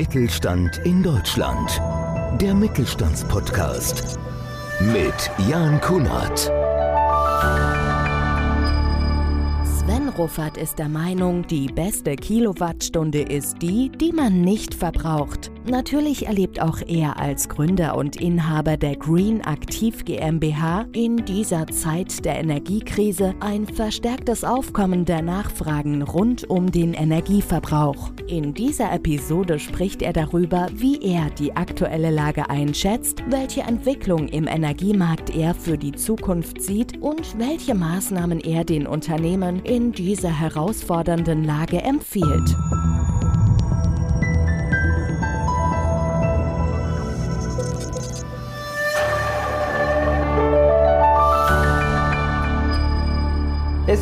Mittelstand in Deutschland. Der Mittelstandspodcast mit Jan Kunert. Sven Ruffert ist der Meinung, die beste Kilowattstunde ist die, die man nicht verbraucht. Natürlich erlebt auch er als Gründer und Inhaber der Green Aktiv GmbH in dieser Zeit der Energiekrise ein verstärktes Aufkommen der Nachfragen rund um den Energieverbrauch. In dieser Episode spricht er darüber, wie er die aktuelle Lage einschätzt, welche Entwicklung im Energiemarkt er für die Zukunft sieht und welche Maßnahmen er den Unternehmen in dieser herausfordernden Lage empfiehlt.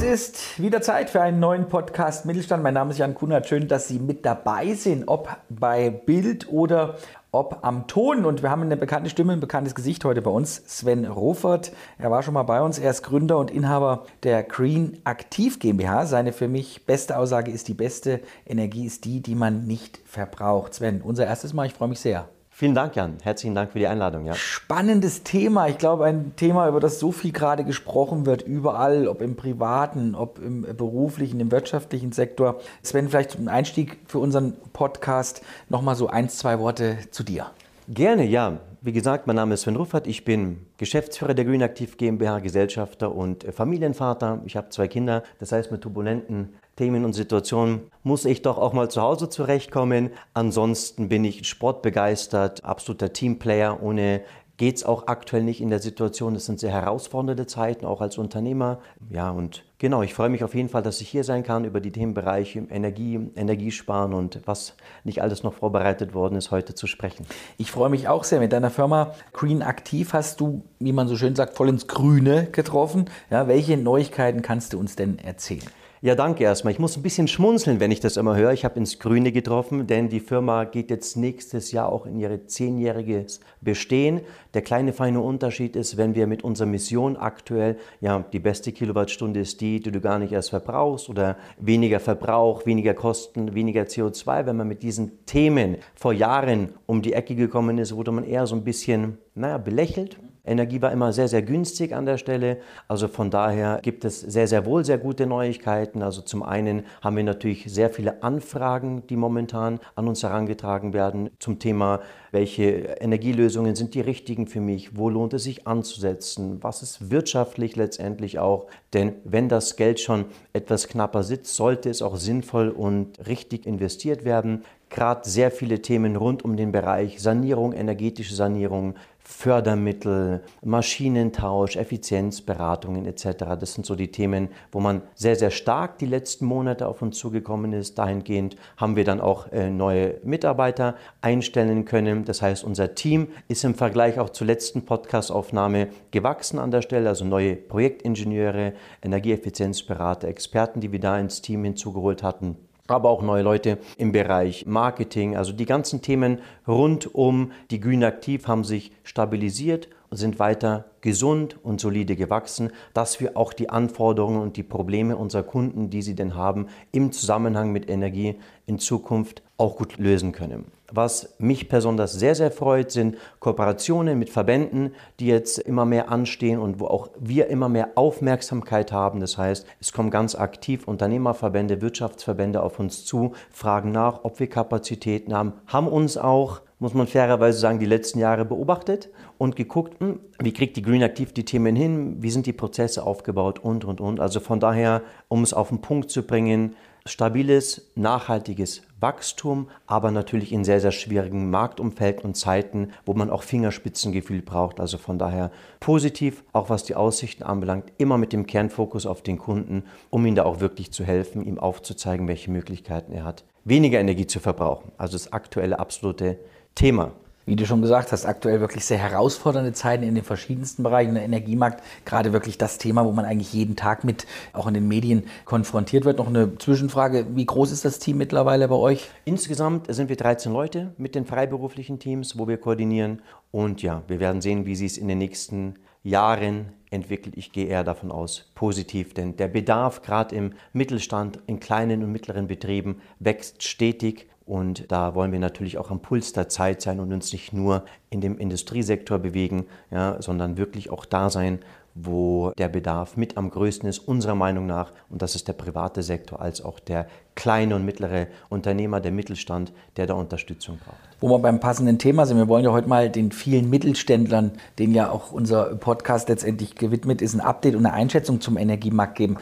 Ist wieder Zeit für einen neuen Podcast Mittelstand. Mein Name ist Jan Kunert. Schön, dass Sie mit dabei sind, ob bei Bild oder ob am Ton. Und wir haben eine bekannte Stimme, ein bekanntes Gesicht heute bei uns, Sven Rofert. Er war schon mal bei uns. Er ist Gründer und Inhaber der Green Aktiv GmbH. Seine für mich beste Aussage ist, die beste Energie ist die, die man nicht verbraucht. Sven, unser erstes Mal. Ich freue mich sehr. Vielen Dank, Jan. Herzlichen Dank für die Einladung. Ja. Spannendes Thema. Ich glaube, ein Thema, über das so viel gerade gesprochen wird, überall, ob im privaten, ob im beruflichen, im wirtschaftlichen Sektor. Sven, vielleicht zum Einstieg für unseren Podcast nochmal so ein, zwei Worte zu dir. Gerne, ja. Wie gesagt, mein Name ist Sven Ruffert. Ich bin Geschäftsführer der Green Aktiv GmbH, Gesellschafter und Familienvater. Ich habe zwei Kinder. Das heißt, mit turbulenten Themen und Situationen muss ich doch auch mal zu Hause zurechtkommen. Ansonsten bin ich sportbegeistert, absoluter Teamplayer. Ohne geht es auch aktuell nicht in der Situation. Es sind sehr herausfordernde Zeiten, auch als Unternehmer. Ja, und genau, ich freue mich auf jeden Fall, dass ich hier sein kann, über die Themenbereiche Energie, Energiesparen und was nicht alles noch vorbereitet worden ist, heute zu sprechen. Ich freue mich auch sehr. Mit deiner Firma Green Aktiv hast du, wie man so schön sagt, voll ins Grüne getroffen. Ja, welche Neuigkeiten kannst du uns denn erzählen? Ja, danke erstmal. Ich muss ein bisschen schmunzeln, wenn ich das immer höre. Ich habe ins Grüne getroffen, denn die Firma geht jetzt nächstes Jahr auch in ihre zehnjähriges Bestehen. Der kleine feine Unterschied ist, wenn wir mit unserer Mission aktuell, ja, die beste Kilowattstunde ist die, die du gar nicht erst verbrauchst oder weniger Verbrauch, weniger Kosten, weniger CO2. Wenn man mit diesen Themen vor Jahren um die Ecke gekommen ist, wurde man eher so ein bisschen, naja, belächelt Energie war immer sehr, sehr günstig an der Stelle. Also von daher gibt es sehr, sehr wohl sehr gute Neuigkeiten. Also zum einen haben wir natürlich sehr viele Anfragen, die momentan an uns herangetragen werden zum Thema, welche Energielösungen sind die richtigen für mich, wo lohnt es sich anzusetzen, was ist wirtschaftlich letztendlich auch. Denn wenn das Geld schon etwas knapper sitzt, sollte es auch sinnvoll und richtig investiert werden gerade sehr viele Themen rund um den Bereich Sanierung, energetische Sanierung, Fördermittel, Maschinentausch, Effizienzberatungen etc. Das sind so die Themen, wo man sehr, sehr stark die letzten Monate auf uns zugekommen ist. Dahingehend haben wir dann auch äh, neue Mitarbeiter einstellen können. Das heißt, unser Team ist im Vergleich auch zur letzten Podcastaufnahme gewachsen an der Stelle. Also neue Projektingenieure, Energieeffizienzberater, Experten, die wir da ins Team hinzugeholt hatten aber auch neue Leute im Bereich Marketing. Also die ganzen Themen rund um die Green Aktiv haben sich stabilisiert und sind weiter gesund und solide gewachsen, dass wir auch die Anforderungen und die Probleme unserer Kunden, die sie denn haben, im Zusammenhang mit Energie in Zukunft auch gut lösen können. Was mich besonders sehr, sehr freut, sind Kooperationen mit Verbänden, die jetzt immer mehr anstehen und wo auch wir immer mehr Aufmerksamkeit haben. Das heißt, es kommen ganz aktiv Unternehmerverbände, Wirtschaftsverbände auf uns zu, fragen nach, ob wir Kapazitäten haben, haben uns auch muss man fairerweise sagen, die letzten Jahre beobachtet und geguckt, hm, wie kriegt die Green Active die Themen hin, wie sind die Prozesse aufgebaut und, und, und. Also von daher, um es auf den Punkt zu bringen, stabiles, nachhaltiges Wachstum, aber natürlich in sehr, sehr schwierigen Marktumfeld und Zeiten, wo man auch Fingerspitzengefühl braucht. Also von daher positiv, auch was die Aussichten anbelangt, immer mit dem Kernfokus auf den Kunden, um ihm da auch wirklich zu helfen, ihm aufzuzeigen, welche Möglichkeiten er hat, weniger Energie zu verbrauchen. Also das aktuelle absolute Thema wie du schon gesagt hast, aktuell wirklich sehr herausfordernde Zeiten in den verschiedensten Bereichen. Der Energiemarkt, gerade wirklich das Thema, wo man eigentlich jeden Tag mit auch in den Medien konfrontiert wird. Noch eine Zwischenfrage, wie groß ist das Team mittlerweile bei euch? Insgesamt sind wir 13 Leute mit den freiberuflichen Teams, wo wir koordinieren. Und ja, wir werden sehen, wie sie es in den nächsten Jahren entwickelt. Ich gehe eher davon aus, positiv, denn der Bedarf gerade im Mittelstand, in kleinen und mittleren Betrieben wächst stetig Und da wollen wir natürlich auch am Puls der Zeit sein und uns nicht nur in dem Industriesektor bewegen, ja, sondern wirklich auch da sein, wo der Bedarf mit am größten ist, unserer Meinung nach. Und das ist der private Sektor als auch der kleine und mittlere Unternehmer, der Mittelstand, der da Unterstützung braucht. Wo wir beim passenden Thema sind, wir wollen ja heute mal den vielen Mittelständlern, denen ja auch unser Podcast letztendlich gewidmet ist, ein Update und eine Einschätzung zum Energiemarkt geben.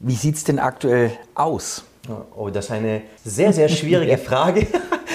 Wie sieht es denn aktuell aus? Oh, das ist eine sehr, sehr schwierige Frage.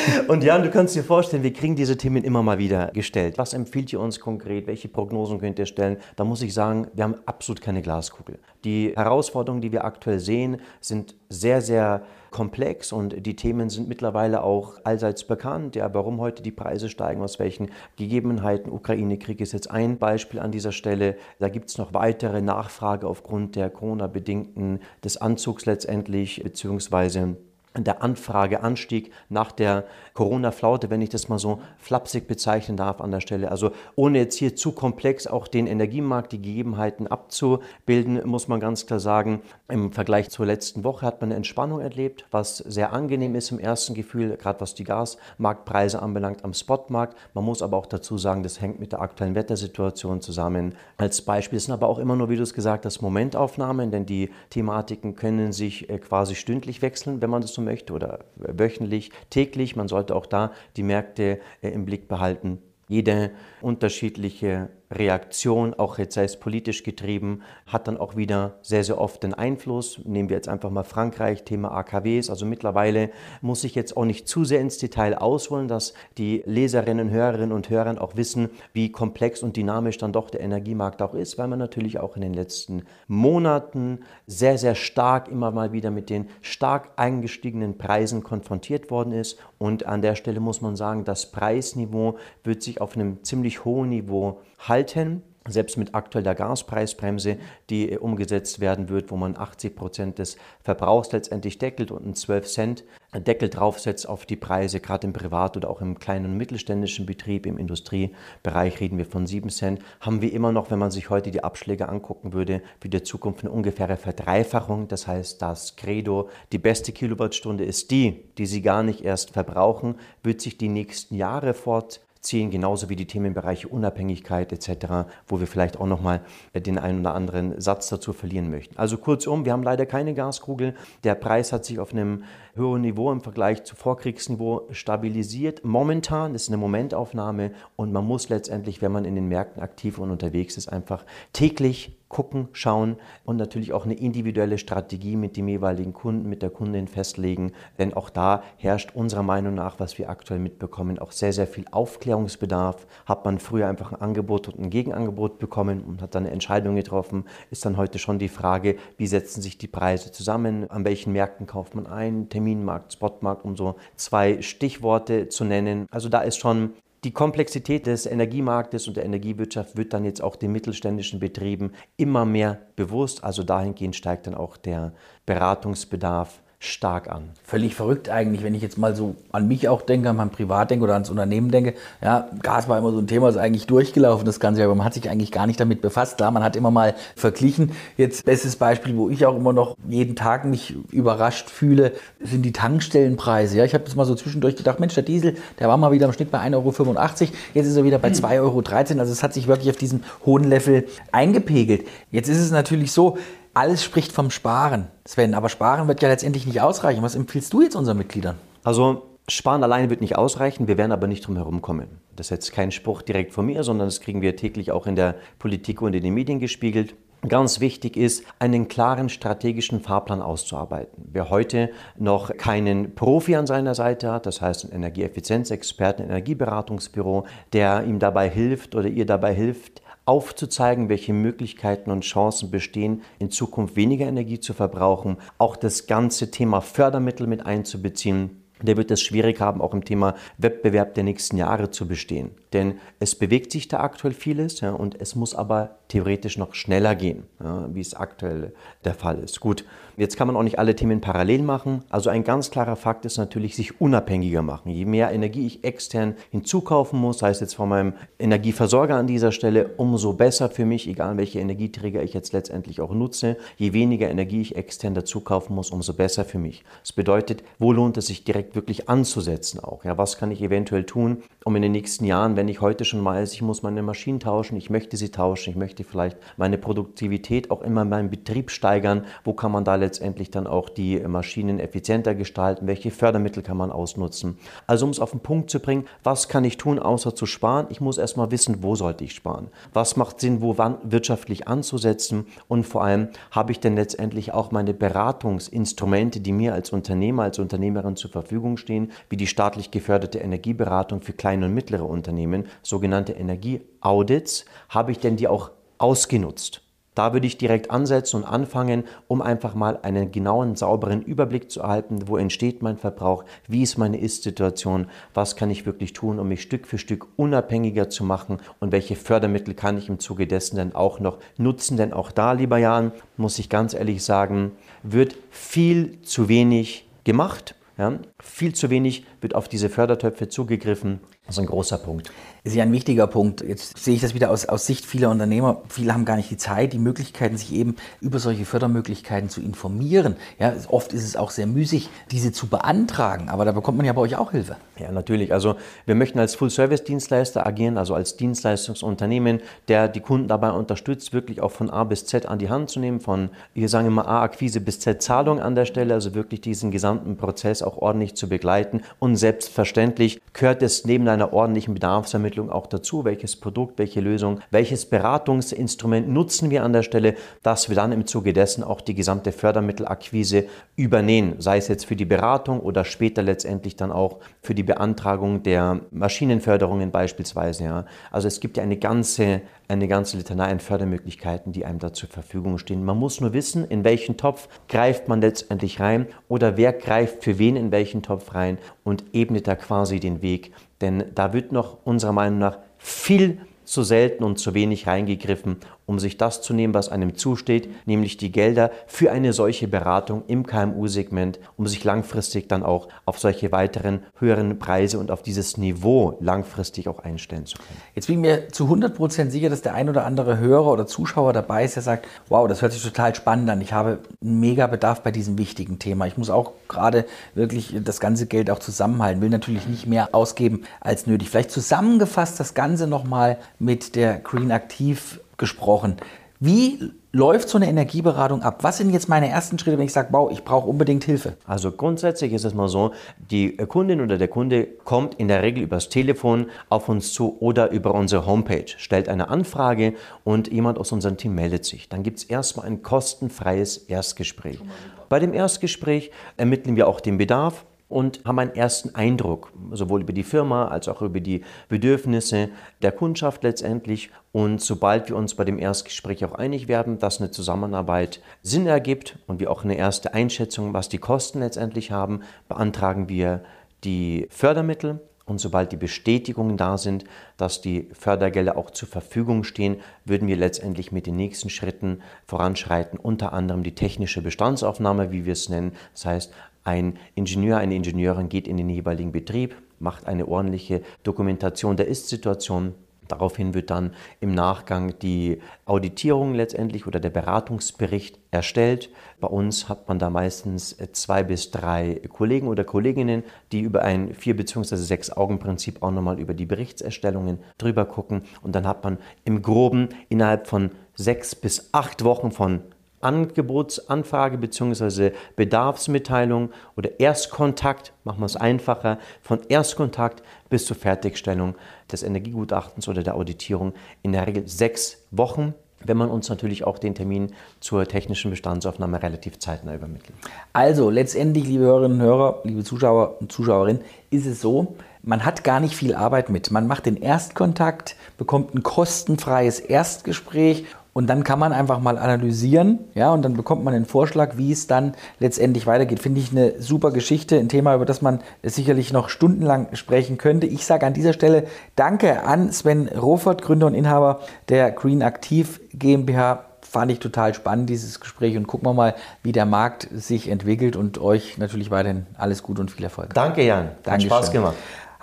Und Jan, du kannst dir vorstellen, wir kriegen diese Themen immer mal wieder gestellt. Was empfiehlt ihr uns konkret? Welche Prognosen könnt ihr stellen? Da muss ich sagen, wir haben absolut keine Glaskugel. Die Herausforderungen, die wir aktuell sehen, sind sehr, sehr komplex und die Themen sind mittlerweile auch allseits bekannt. Ja, warum heute die Preise steigen, aus welchen Gegebenheiten. Ukraine-Krieg ist jetzt ein Beispiel an dieser Stelle. Da gibt es noch weitere Nachfrage aufgrund der Corona-bedingten des Anzugs letztendlich, beziehungsweise der Anfrageanstieg nach der Corona-Flaute, wenn ich das mal so flapsig bezeichnen darf an der Stelle. Also ohne jetzt hier zu komplex auch den Energiemarkt, die Gegebenheiten abzubilden, muss man ganz klar sagen, im Vergleich zur letzten Woche hat man eine Entspannung erlebt, was sehr angenehm ist im ersten Gefühl, gerade was die Gasmarktpreise anbelangt am Spotmarkt. Man muss aber auch dazu sagen, das hängt mit der aktuellen Wettersituation zusammen. Als Beispiel sind aber auch immer nur, wie du es gesagt hast, Momentaufnahmen, denn die Thematiken können sich äh, quasi stündlich wechseln, wenn man das möchte, oder wöchentlich, täglich. Man sollte auch da die Märkte äh, im Blick behalten. Jede unterschiedliche Reaktion, auch jetzt sei es politisch getrieben, hat dann auch wieder sehr, sehr oft den Einfluss. Nehmen wir jetzt einfach mal Frankreich, Thema AKWs. Also mittlerweile muss ich jetzt auch nicht zu sehr ins Detail ausholen, dass die Leserinnen, Hörerinnen und Hörer auch wissen, wie komplex und dynamisch dann doch der Energiemarkt auch ist, weil man natürlich auch in den letzten Monaten sehr, sehr stark immer mal wieder mit den stark eingestiegenen Preisen konfrontiert worden ist. Und an der Stelle muss man sagen, das Preisniveau wird sich auf einem ziemlich hohen Niveau halten selbst mit aktueller Gaspreisbremse, die äh, umgesetzt werden wird, wo man 80 Prozent des Verbrauchs letztendlich deckelt und einen 12 Cent Deckel draufsetzt auf die Preise, gerade im Privat- oder auch im kleinen und mittelständischen Betrieb, im Industriebereich reden wir von 7 Cent, haben wir immer noch, wenn man sich heute die Abschläge angucken würde, für die Zukunft eine ungefähre Verdreifachung. Das heißt, das Credo, die beste Kilowattstunde ist die, die Sie gar nicht erst verbrauchen, wird sich die nächsten Jahre fort ziehen, genauso wie die Themenbereiche Unabhängigkeit etc., wo wir vielleicht auch nochmal den einen oder anderen Satz dazu verlieren möchten. Also kurzum, wir haben leider keine Gaskugel. Der Preis hat sich auf einem höheren Niveau im Vergleich zu Vorkriegsniveau stabilisiert. Momentan ist eine Momentaufnahme und man muss letztendlich, wenn man in den Märkten aktiv und unterwegs ist, einfach täglich gucken, schauen und natürlich auch eine individuelle Strategie mit dem jeweiligen Kunden, mit der Kundin festlegen. Denn auch da herrscht unserer Meinung nach, was wir aktuell mitbekommen, auch sehr, sehr viel Aufklärungsbedarf. Hat man früher einfach ein Angebot und ein Gegenangebot bekommen und hat dann eine Entscheidung getroffen, ist dann heute schon die Frage, wie setzen sich die Preise zusammen, an welchen Märkten kauft man ein, Terminmarkt, Spotmarkt, um so zwei Stichworte zu nennen. Also da ist schon die Komplexität des Energiemarktes und der Energiewirtschaft wird dann jetzt auch den mittelständischen Betrieben immer mehr bewusst. Also dahingehend steigt dann auch der Beratungsbedarf stark an. Völlig verrückt eigentlich, wenn ich jetzt mal so an mich auch denke, an mein Privat denke oder ans Unternehmen denke. Ja, Gas war immer so ein Thema, ist eigentlich durchgelaufen, das Ganze, aber man hat sich eigentlich gar nicht damit befasst. Klar, man hat immer mal verglichen. Jetzt bestes Beispiel, wo ich auch immer noch jeden Tag mich überrascht fühle, sind die Tankstellenpreise. Ja, ich habe jetzt mal so zwischendurch gedacht, Mensch, der Diesel, der war mal wieder im Schnitt bei 1,85 Euro. Jetzt ist er wieder bei 2,13 Euro. Also es hat sich wirklich auf diesem hohen Level eingepegelt. Jetzt ist es natürlich so, alles spricht vom Sparen, Sven, aber Sparen wird ja letztendlich nicht ausreichen. Was empfiehlst du jetzt unseren Mitgliedern? Also Sparen allein wird nicht ausreichen, wir werden aber nicht drum herum kommen. Das ist jetzt kein Spruch direkt von mir, sondern das kriegen wir täglich auch in der Politik und in den Medien gespiegelt. Ganz wichtig ist, einen klaren strategischen Fahrplan auszuarbeiten. Wer heute noch keinen Profi an seiner Seite hat, das heißt einen Energieeffizienzexperten, ein Energieberatungsbüro, der ihm dabei hilft oder ihr dabei hilft, aufzuzeigen, welche Möglichkeiten und Chancen bestehen, in Zukunft weniger Energie zu verbrauchen, auch das ganze Thema Fördermittel mit einzubeziehen. Der wird es schwierig haben, auch im Thema Wettbewerb der nächsten Jahre zu bestehen. Denn es bewegt sich da aktuell vieles ja, und es muss aber theoretisch noch schneller gehen, ja, wie es aktuell der Fall ist. Gut, jetzt kann man auch nicht alle Themen parallel machen. Also ein ganz klarer Fakt ist natürlich, sich unabhängiger machen. Je mehr Energie ich extern hinzukaufen muss, sei es jetzt von meinem Energieversorger an dieser Stelle, umso besser für mich, egal welche Energieträger ich jetzt letztendlich auch nutze. Je weniger Energie ich extern dazu kaufen muss, umso besser für mich. Das bedeutet, wo lohnt es sich direkt direkt wirklich anzusetzen auch. Ja, was kann ich eventuell tun, um in den nächsten Jahren, wenn ich heute schon weiß, ich muss meine Maschinen tauschen, ich möchte sie tauschen, ich möchte vielleicht meine Produktivität auch immer in meinem Betrieb steigern, wo kann man da letztendlich dann auch die Maschinen effizienter gestalten, welche Fördermittel kann man ausnutzen. Also um es auf den Punkt zu bringen, was kann ich tun, außer zu sparen? Ich muss erstmal wissen, wo sollte ich sparen? Was macht Sinn, wo wann wirtschaftlich anzusetzen? Und vor allem, habe ich denn letztendlich auch meine Beratungsinstrumente, die mir als Unternehmer, als Unternehmerin zur Verfügung stehen, wie die staatlich geförderte Energieberatung für kleine und mittlere Unternehmen, sogenannte Energieaudits, habe ich denn die auch ausgenutzt? Da würde ich direkt ansetzen und anfangen, um einfach mal einen genauen, sauberen Überblick zu erhalten, wo entsteht mein Verbrauch, wie ist meine Ist-Situation, was kann ich wirklich tun, um mich Stück für Stück unabhängiger zu machen und welche Fördermittel kann ich im Zuge dessen denn auch noch nutzen. Denn auch da, lieber Jan, muss ich ganz ehrlich sagen, wird viel zu wenig gemacht. Ja, viel zu wenig wird auf diese Fördertöpfe zugegriffen. Das ist ein großer Punkt. Das ist ja ein wichtiger Punkt. Jetzt sehe ich das wieder aus, aus Sicht vieler Unternehmer. Viele haben gar nicht die Zeit, die Möglichkeiten, sich eben über solche Fördermöglichkeiten zu informieren. Ja, oft ist es auch sehr müßig, diese zu beantragen. Aber da bekommt man ja bei euch auch Hilfe. Ja, natürlich. Also wir möchten als Full-Service-Dienstleister agieren, also als Dienstleistungsunternehmen, der die Kunden dabei unterstützt, wirklich auch von A bis Z an die Hand zu nehmen, von, wir sagen immer A-Akquise bis Z-Zahlung an der Stelle, also wirklich diesen gesamten Prozess auch ordentlich zu begleiten. Und selbstverständlich gehört es neben einer ordentlichen Bedarfsermittlung auch dazu, welches Produkt, welche Lösung, welches Beratungsinstrument nutzen wir an der Stelle, dass wir dann im Zuge dessen auch die gesamte Fördermittelakquise übernehmen, sei es jetzt für die Beratung oder später letztendlich dann auch für die Beantragung der Maschinenförderungen beispielsweise. Ja. Also es gibt ja eine ganze, eine ganze Litanei an Fördermöglichkeiten, die einem da zur Verfügung stehen. Man muss nur wissen, in welchen Topf greift man letztendlich rein oder wer greift für wen in welchen Topf rein und ebnet da quasi den Weg. Denn da wird noch unserer Meinung nach viel zu selten und zu wenig reingegriffen, um sich das zu nehmen, was einem zusteht, nämlich die Gelder für eine solche Beratung im KMU-Segment, um sich langfristig dann auch auf solche weiteren höheren Preise und auf dieses Niveau langfristig auch einstellen zu können. Jetzt bin ich mir zu 100% sicher, dass der ein oder andere Hörer oder Zuschauer dabei ist, der sagt, wow, das hört sich total spannend an. Ich habe einen mega Bedarf bei diesem wichtigen Thema. Ich muss auch gerade wirklich das ganze Geld auch zusammenhalten, will natürlich nicht mehr ausgeben als nötig. Vielleicht zusammengefasst das Ganze nochmal mit der Green Aktiv gesprochen. Wie läuft so eine Energieberatung ab? Was sind jetzt meine ersten Schritte, wenn ich sage, wow, ich brauche unbedingt Hilfe? Also grundsätzlich ist es mal so, die Kundin oder der Kunde kommt in der Regel übers Telefon auf uns zu oder über unsere Homepage, stellt eine Anfrage und jemand aus unserem Team meldet sich. Dann gibt es erstmal ein kostenfreies Erstgespräch. Bei dem Erstgespräch ermitteln wir auch den Bedarf und haben einen ersten Eindruck, sowohl über die Firma als auch über die Bedürfnisse der Kundschaft letztendlich. Und sobald wir uns bei dem Erstgespräch auch einig werden, dass eine Zusammenarbeit Sinn ergibt und wir auch eine erste Einschätzung, was die Kosten letztendlich haben, beantragen wir die Fördermittel und sobald die Bestätigungen da sind, dass die Fördergelder auch zur Verfügung stehen, würden wir letztendlich mit den nächsten Schritten voranschreiten, unter anderem die technische Bestandsaufnahme, wie wir es nennen. Das heißt, ein Ingenieur, eine Ingenieurin geht in den jeweiligen Betrieb, macht eine ordentliche Dokumentation der Ist-Situation. Daraufhin wird dann im Nachgang die Auditierung letztendlich oder der Beratungsbericht erstellt. Bei uns hat man da meistens zwei bis drei Kollegen oder Kolleginnen, die über ein vier bzw. sechs Augen Prinzip auch nochmal über die Berichtserstellungen drüber gucken. Und dann hat man im Groben innerhalb von sechs bis acht Wochen von Angebotsanfrage bzw. Bedarfsmitteilung oder Erstkontakt, machen wir es einfacher, von Erstkontakt bis zur Fertigstellung des Energiegutachtens oder der Auditierung in der Regel sechs Wochen wenn man uns natürlich auch den Termin zur technischen Bestandsaufnahme relativ zeitnah übermittelt. Also letztendlich, liebe Hörerinnen und Hörer, liebe Zuschauer und Zuschauerinnen, ist es so, man hat gar nicht viel Arbeit mit. Man macht den Erstkontakt, bekommt ein kostenfreies Erstgespräch und dann kann man einfach mal analysieren, ja, und dann bekommt man einen Vorschlag, wie es dann letztendlich weitergeht. Finde ich eine super Geschichte, ein Thema, über das man sicherlich noch stundenlang sprechen könnte. Ich sage an dieser Stelle Danke an Sven Rofert, Gründer und Inhaber der Green Aktiv GmbH. Fand ich total spannend, dieses Gespräch. Und gucken wir mal, wie der Markt sich entwickelt und euch natürlich weiterhin alles Gute und viel Erfolg. Danke, Jan. Hat Spaß gemacht.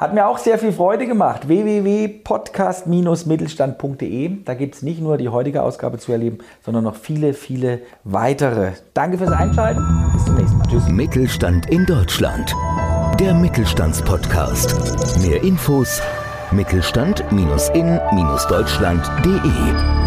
Hat mir auch sehr viel Freude gemacht. www.podcast-mittelstand.de. Da gibt es nicht nur die heutige Ausgabe zu erleben, sondern noch viele, viele weitere. Danke fürs Einschalten. Bis zum nächsten Mal. Tschüss. Mittelstand in Deutschland. der Mittelstandspodcast. Mehr Infos Mittelstand-in-deutschland.de